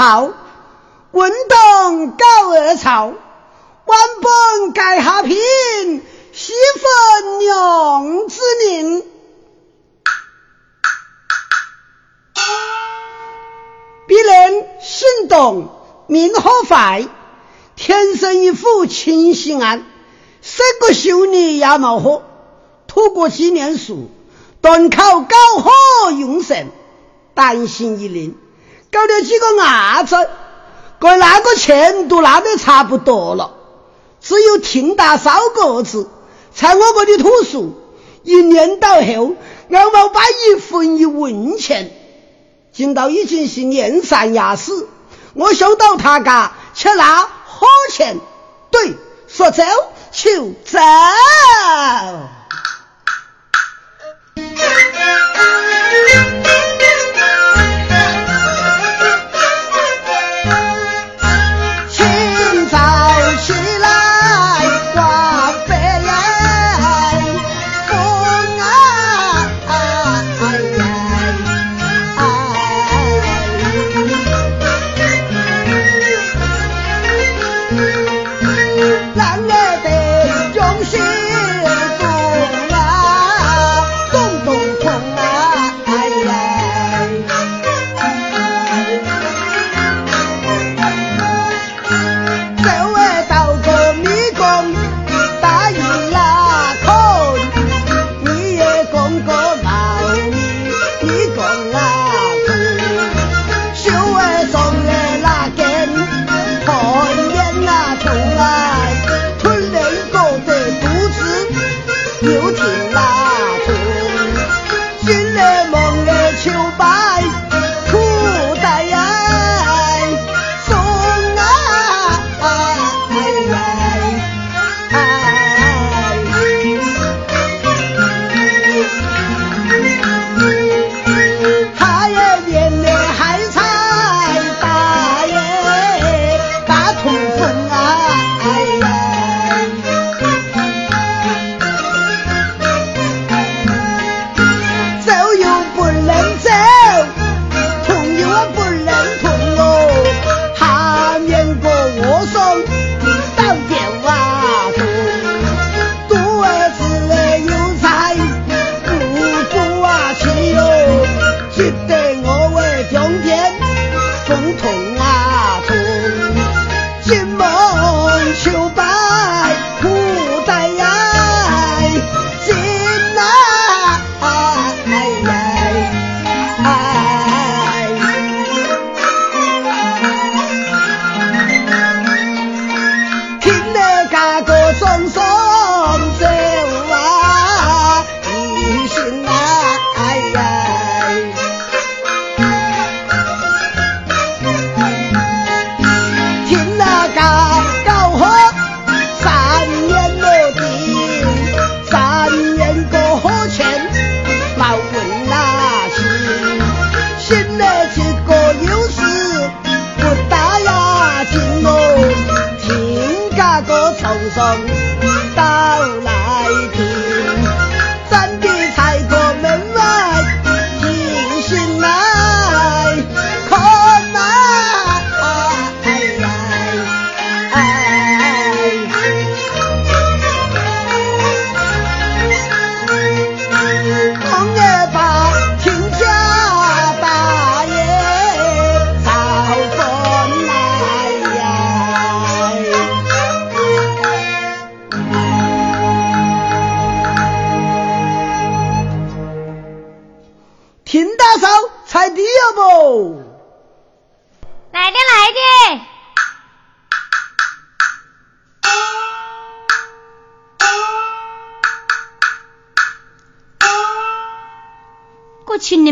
云浩，问东高二朝，万本盖下品，西分娘子宁。必能心动，命好坏，天生一副清心安。生个秀女也冒火，吐过几年书，断考高考用神，担心一令，搞了几个伢子，跟那个钱都拿得差不多了，只有听大烧个子，在我这里吐书，一年到后，俺没把一分一文钱。今到已经是年三牙死，我收到他家去拿火钱，对，说走就走。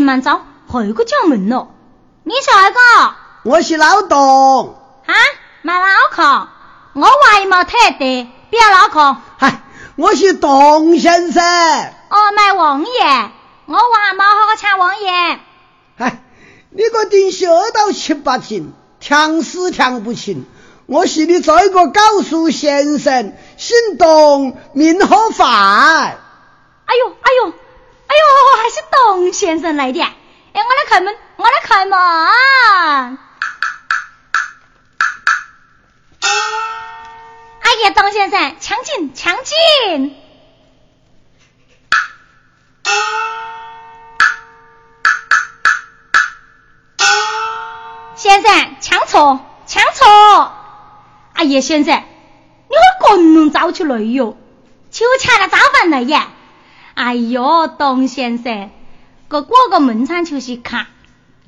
慢走，还有个将门咯。你是哪个？我是老董。啊，卖老壳？我话也没太对，别老壳。嗨，我是董先生。哦，卖王爷，我外貌好好抢王爷。嗨，你个顶学到七八斤，强死强不清。我是你做一个高数先生，姓董，名何范。哎呦，哎呦。哎呦，还是董先生来的。哎，我来开门，我来开门。哎呀，董先生，抢进，抢进。先生，抢错，抢错。哎呀，先生，你我个人早出来哟，就抢了早饭了耶。哎哟，董先生，个过个门场就是卡，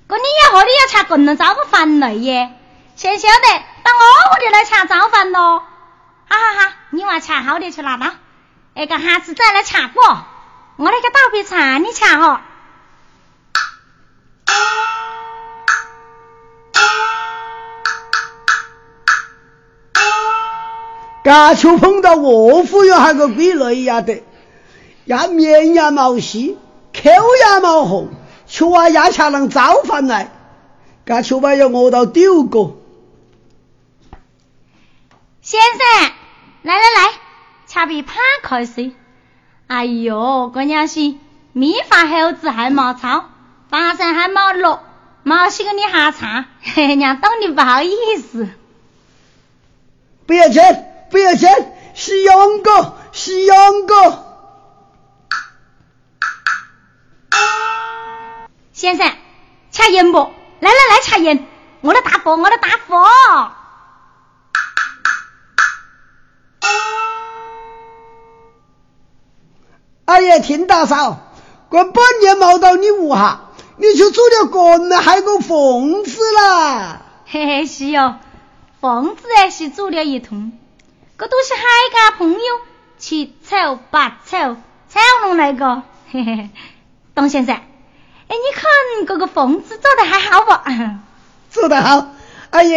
个你要和你要抢滚能早个饭了耶？先晓得，到我屋里来吃早饭咯！好好好，你娃吃好的去拿到，那个下次再来吃过，我那个倒杯茶你吃哦。噶就碰到卧虎有还个归类呀的，呀面呀毛细，口呀毛红，却话压下能早饭来，噶却把要饿到丢个。先生，来来来，恰杯 pan 开水。哎哟，姑娘是米饭猴子还毛糙，饭上还毛落，毛洗个你下茶，嘿，娘当你不好意思。不要钱。不要钱，是杨哥，是杨哥。先生，吃烟不？来来来，吃烟。我的大佛，我的大佛。哎呀，田大嫂，我半年没到你屋哈，你就做了官了，还个疯子啦？嘿嘿，是哟，疯子也是做了一通。这都是海家朋友，七丑八丑，彩龙那个，嘿嘿，董先生，哎，你看这个疯子做的还好不？做得好，阿姨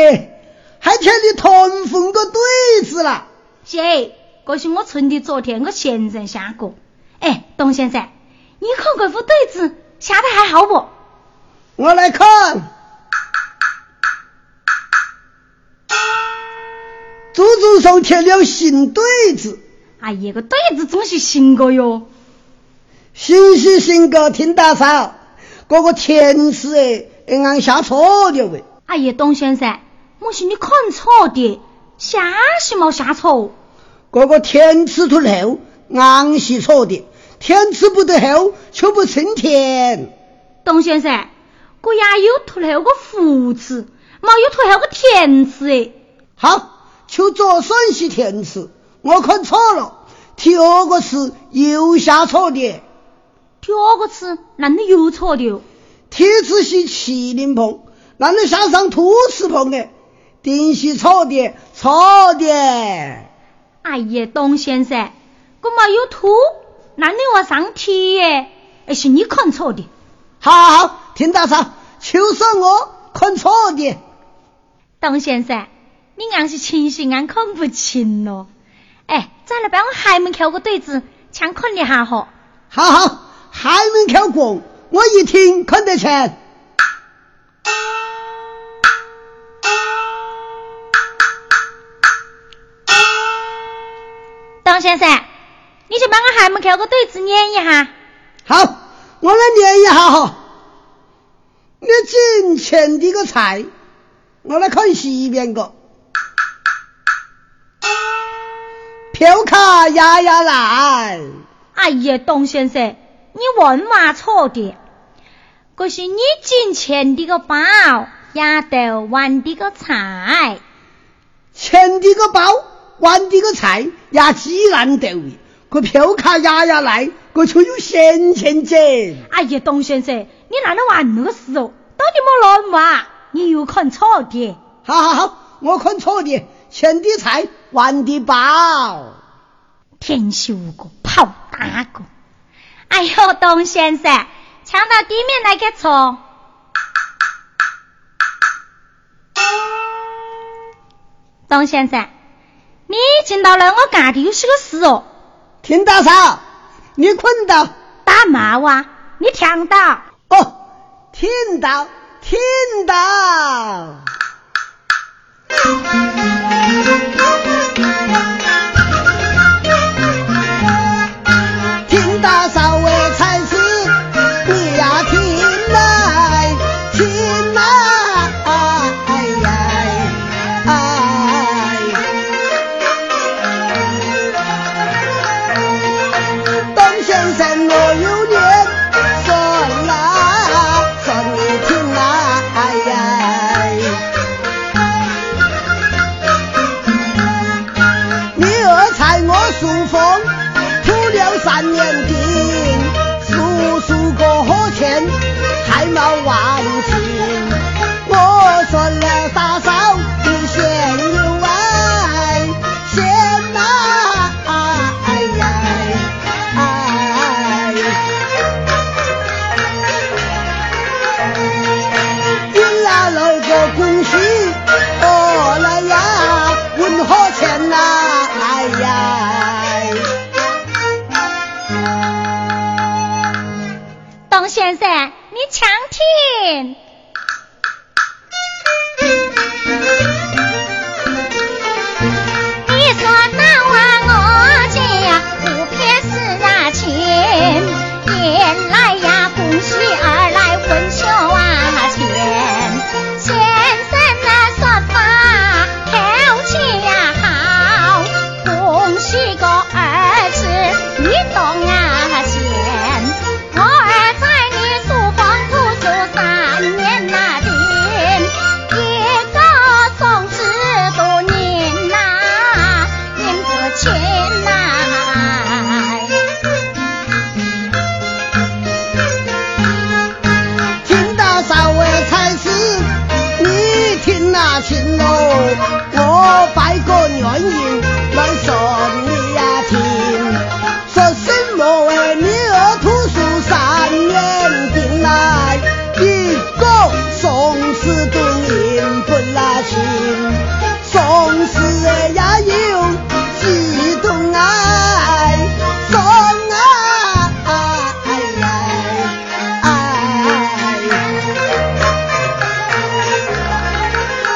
还欠你团风个对子了。姐，这是我村的昨天我先生下过。哎，董先生，你看这副对子下的还好不？我来看。祖祖上贴了新对子，哎呀，个对子总是新个哟，新是新个，听大嫂，这个填词哎，俺下错了喂。哎呀，董先生，莫是你看错的，下是没下错，这个填词涂后，俺是错的，填词不得后就不称填。董先生，我呀有涂后个福字，没有涂后个填词哎。好。就做算是甜吃，我看错了。第二个是又下错的。第二个词哪里有错的？题字是麒麟棚，哪里下上兔子棚的？定是错的，错的。哎呀，董先生，我没有兔，哪里我上题耶？哎，是你看错的。好，好，好，听大嫂，就算我看错的。董先生。你硬是清醒，俺看不清咯。哎，再来帮我海门口个对子，强看一下哈。好好，海门口过，我一听看得清。董先生，你就帮我海门口个对子念一下。好，我来念一下哈。你进前的个菜，我来看西边个。票卡压压来！哎呀，董先生，你问嘛错的，这是你捡钱的个包，压到玩的个菜。钱的个包，玩的个菜，压鸡蛋豆。个票卡压压来，个就有闲钱捡。哎呀，董先生，你哪能玩那个事哦？到底么乱嘛？你又看错的。好好好，我看错的。钱的菜，玩的包，天修个跑大个，哎呦，董先生，抢到地面来个错。董先生，你进到了我干的有些个事哦。听到啥？你困到？打骂哇？你听到？哦，听到，听到。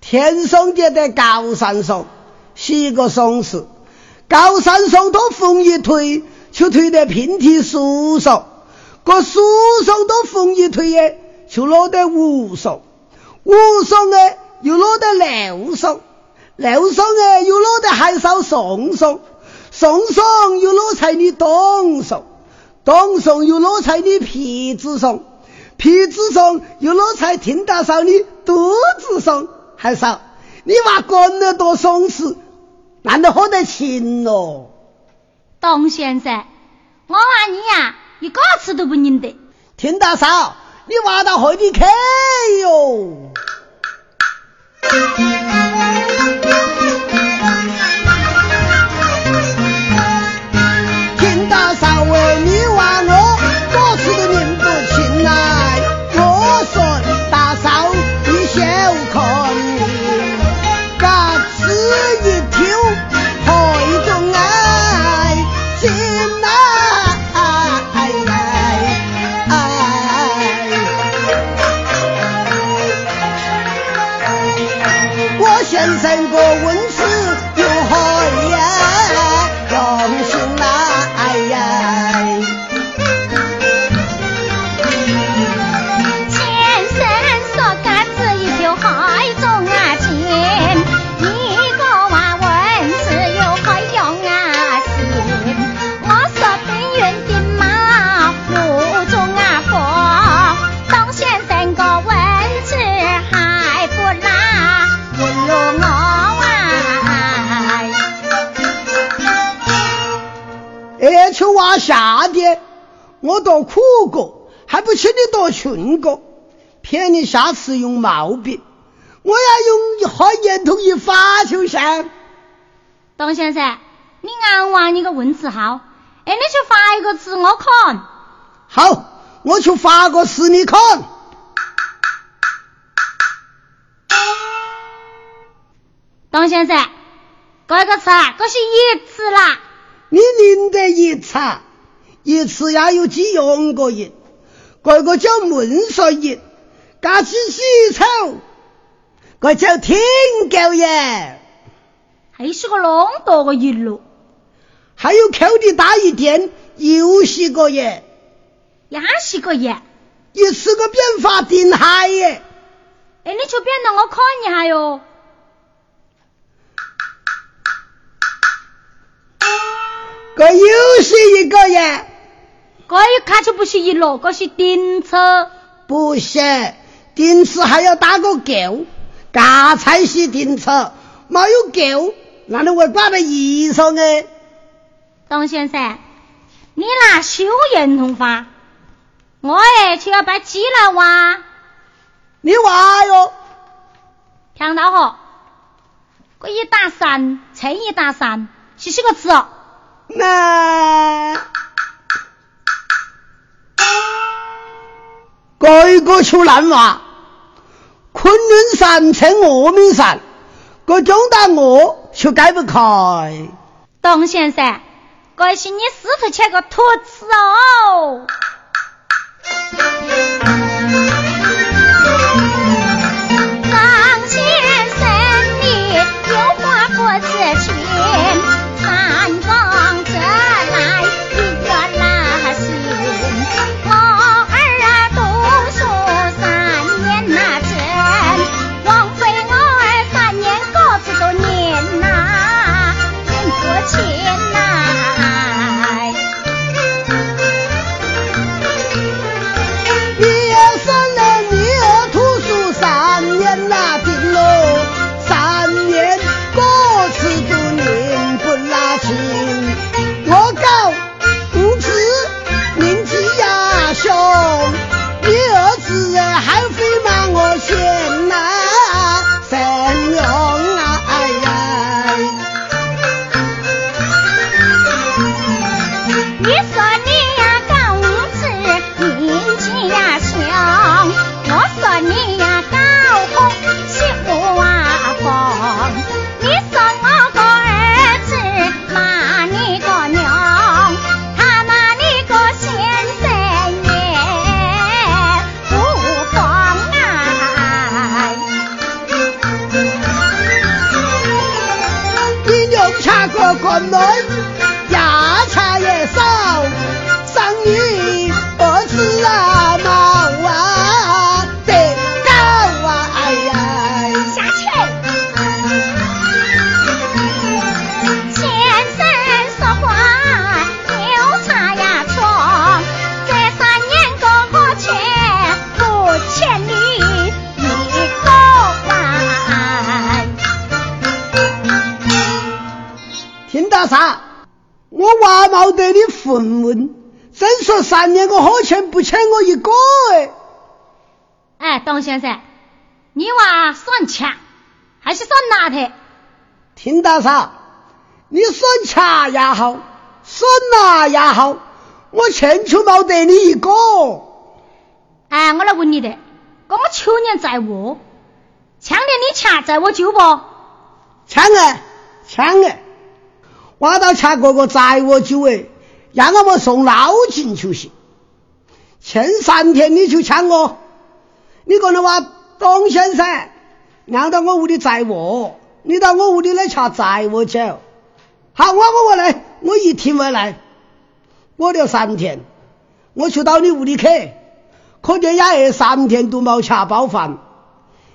天上跌的高山上是一个宋词，高山上头风一吹，就吹得遍体树上；个树上头风一吹耶，就落得屋上；屋上呢，又落得楼上。楼上哎，又落在海上松松；松松又落在你东松，东松又落在你皮子上，皮子上又落在听大嫂你肚子上，海嫂，你话干了多松弛，难道喝得清喽？董先生，我话你呀，一个字都不认得。听大嫂，你娃到河里去哟？我多苦过，还不请你多劝过，骗你下次用毛笔，我要用一言头一发就行。董先生，你按完你个问字号，哎，你去发一个字我看。好，我去发个词你看。董先生，这个词这是一次啦。你认得一词？一次也有几样个人，这个叫闷说人，嘎起洗草，这叫天狗耶，还是个啷多个人咯？还有口的大一点，又是个耶，也是个耶，一次个变法定海耶。哎，你就变让我看一下哟。这又是一个耶。这一看就不是一路，这是顶车。不是，顶车还要打个勾，这才是顶车，没有勾，那里会挂在衣裳呢？董先生，你拿修言同法，我哎就要把鸡来挖。你话哟，听到吼？这一打三，乘一打三，是几个字哦？那改过就难嘛，昆仑山称峨眉山，我江大峨就改不开。董先生，可惜你师徒欠个托词哦。王先生，你有话不知情，三个。听到啥？你算钱也好，算哪也好，我欠出冇得你一个。哎，我来问你的，我们求年在握，抢年的钱在我就不？抢哎，抢哎，挖到钱哥哥在我就哎。让我们送老金就行，前三天你就抢我，你可能话董先生，让到我屋里载我，你到我屋里来吃载我走。好，我我我来，我一天回来，我留三天，我去到你屋里去，可见也三天都冇吃饱饭，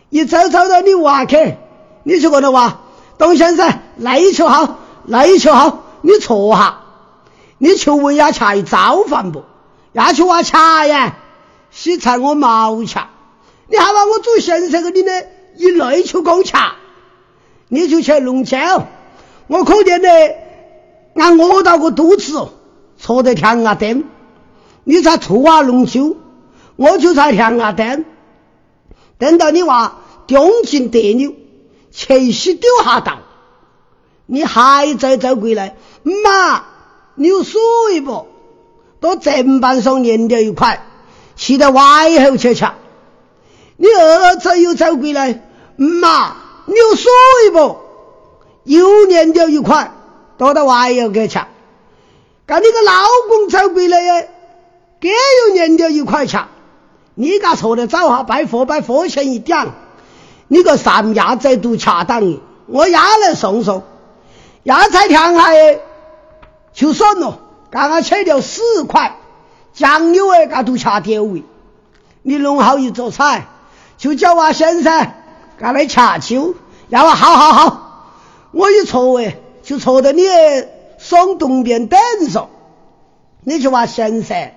一走走到你屋去，你就觉得话，董先生那一球好，那一球好，你坐下。你求问呀，吃一早饭不？要求话吃呀，洗菜我冇吃。你还把我做先生给你呢？一内求公吃，你就去弄酒。我可见呢，俺饿到个肚子，坐得天啊灯。你在吐啊弄酒，我就在天啊灯。等到你娃中进得了，切西丢下道，你还在走过来，妈。你有水不？到正板上粘掉一块，骑到外头去吃。你儿子又走过来，妈，你有水不？又粘掉一块，倒到外后去吃。干你个老公走过来耶，给又粘掉一块吃。你家错的早哈，拜佛拜佛前一点，你个三亚仔都恰当的，我压来送送，压菜天下耶。就算了，刚刚切掉四块酱油哎，噶都恰掉味。你弄好一桌菜，就叫我先生噶来恰酒，要我好好好。我一坐哎，就坐在你双东边等着。你就话先生，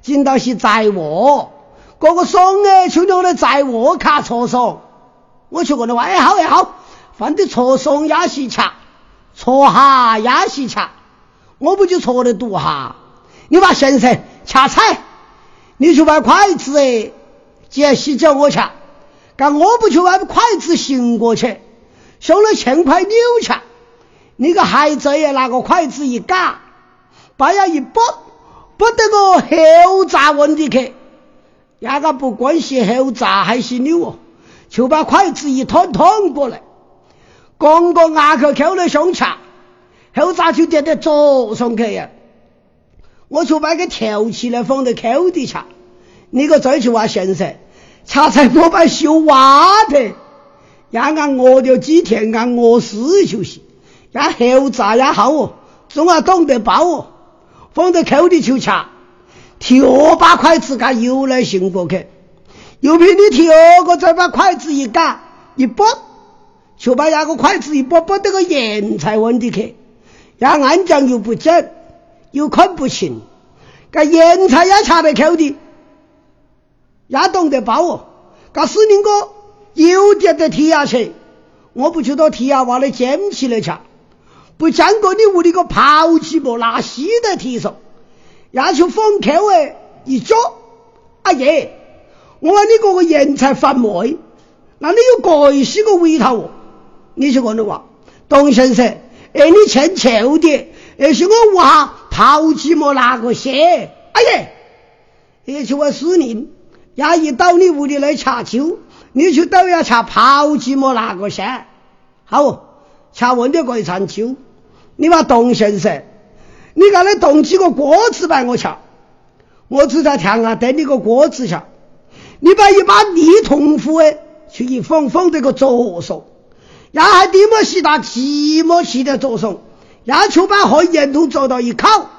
今到是在卧，个个双哎，就用来在卧卡厕所。我就跟他话，哎好哎好，放的厕所也是吃，坐下也是吃。我不就错的读哈？你把先生掐菜，你去把筷子哎，接洗脚我吃。干我不去把筷子行过去，收了钱块扭去，那个孩子也拿个筷子一夹，把呀一拨，拨得个后闸问题去，那个不关系后闸还是扭哦，就把筷子一拖拖过来，刚刚牙口扣了胸前，后闸就跌到桌上去呀。我就把个挑起来放在口底下，你个再去挖先生，恰才我把修挖的，让俺饿了几天，俺饿死就行。让后炸也好哦，总要懂得包哦，放在口里就吃。提二把筷子嘎又来行过去，又比你第二个再把筷子一夹一拨，就把那个筷子一拨拨到个盐菜碗里去，让俺酱又不整。又看不清，个盐菜也插在口的，也懂得包哦。个司令哥又点得提下去，我不就到提下娃的捡起来吃，不见过你屋里个抛弃莫拿稀在提上，要去封口哎，一脚，阿爷，我话你个个盐菜发霉，那你有盖些个味道哦？你去问的话，董先生，哎，你欠臭的，而是我屋下。炮鸡莫拿个血，哎呀！也就我司令，伢一到你屋里来查酒，你去都要查炮鸡莫拿个先。好，查问的一餐酒，你把董先生，你刚才动几个锅子摆我吃，我只在天啊等你个锅子下，你把一把泥铜壶哎，去一放放这个桌上，然后你么洗大寂寞气在桌上。要求把火烟筒做到一烤，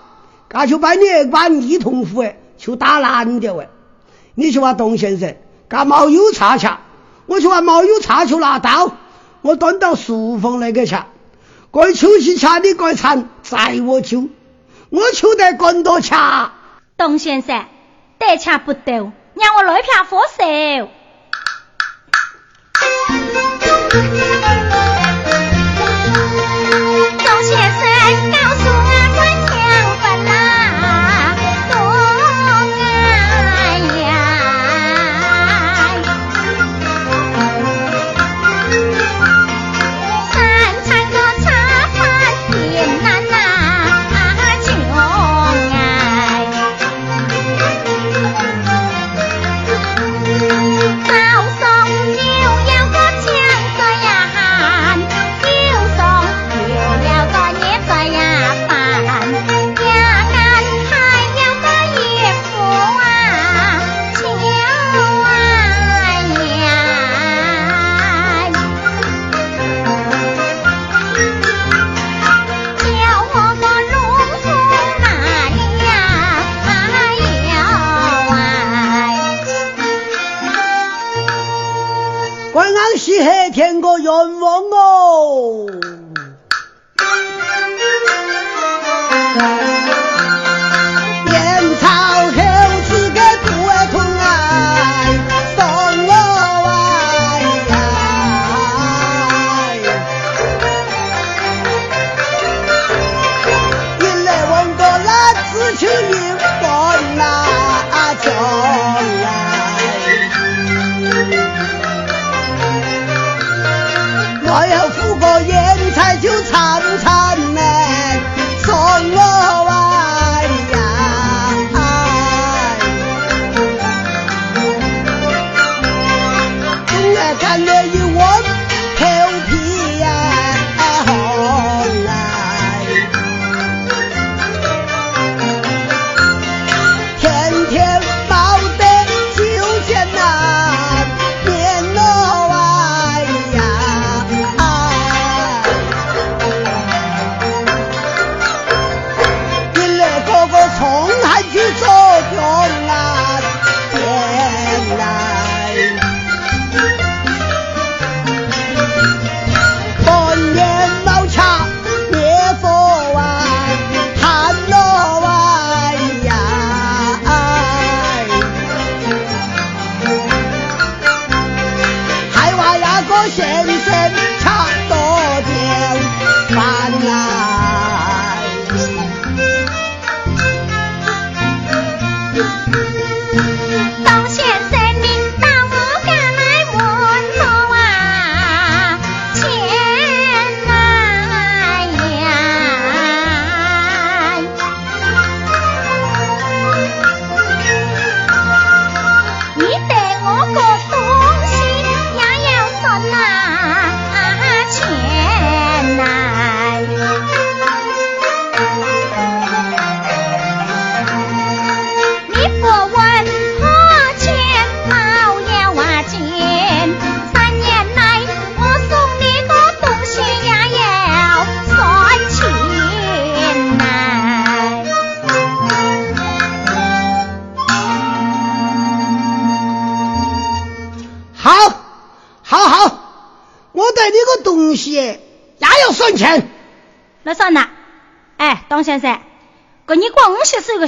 那就把你把泥铜壶哎，就打烂掉哎。你去把董先生，干毛有叉吃，我去把毛有叉就拿刀，我端到书房那个去。该出去吃的该餐，在我就，我求得更多吃。董先生，得钱不得，让我来片火烧。个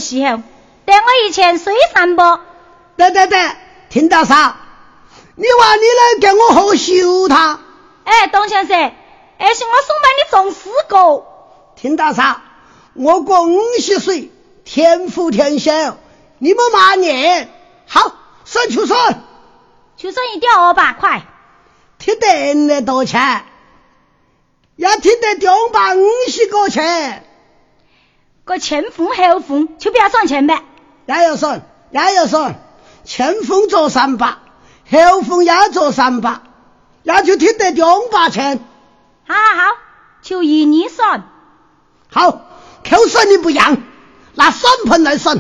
时候，带我一前睡三包。对对对，听到啥？你话你来给我喝修他？哎，董先生，而是我送把你种四个。听到啥？我过五十岁，天福天寿，你们骂念。好，算出算，就算一点二百块。听得那多钱？要听得两百五十个钱。个前封后封就不要算钱呗。也要算，也要算。前封做三百，后封要做三百，那就听得两百钱。好好好，就依你算。好，口算你不让，拿算盘来算。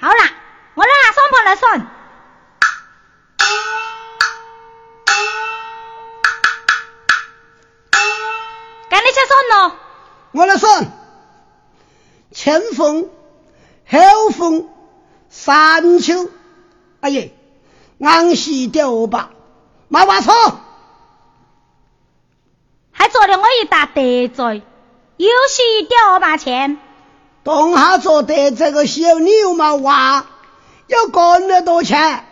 好啦，我拿算盘来算。该你去算喽。我来算。前锋后封三球。哎呀，昂西掉吧，没话错，还做了我一大得罪，又是掉把钱。当下做得这个小又嘛话，要干了多钱，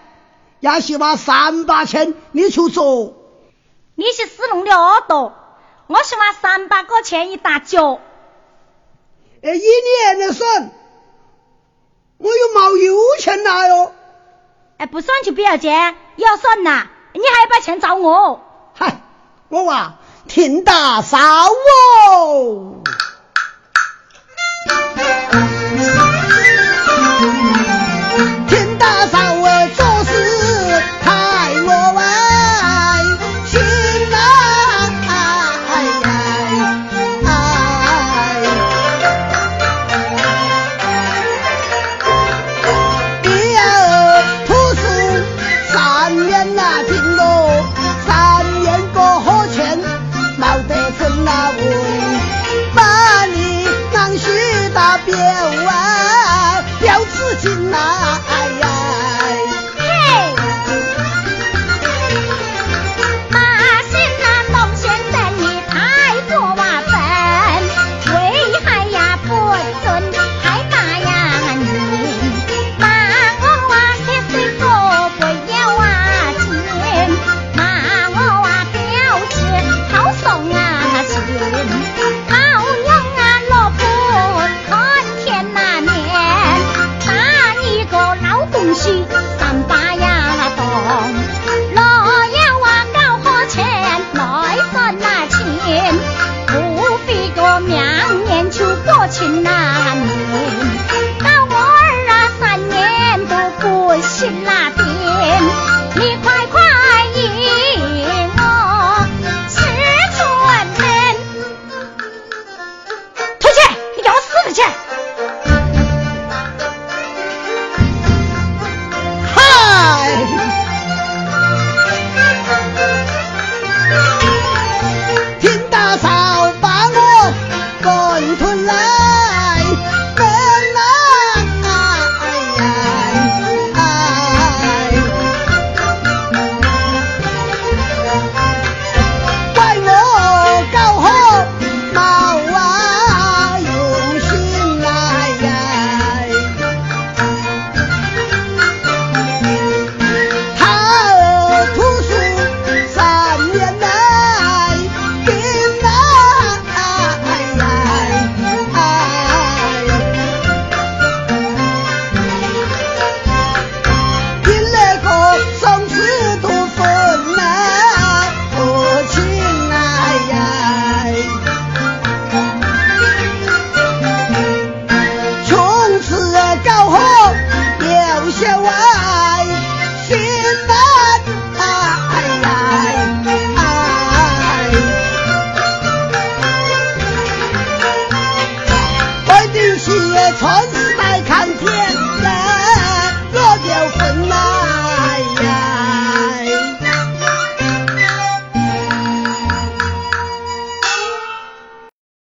要是把三八钱，你出做。你是死弄了多，我是把三百个钱一大脚。哎，一年的算，我又冇有钱拿哟。哎不算就不要钱，要算呐，你还要把钱找我？嗨，我话听大嫂哦。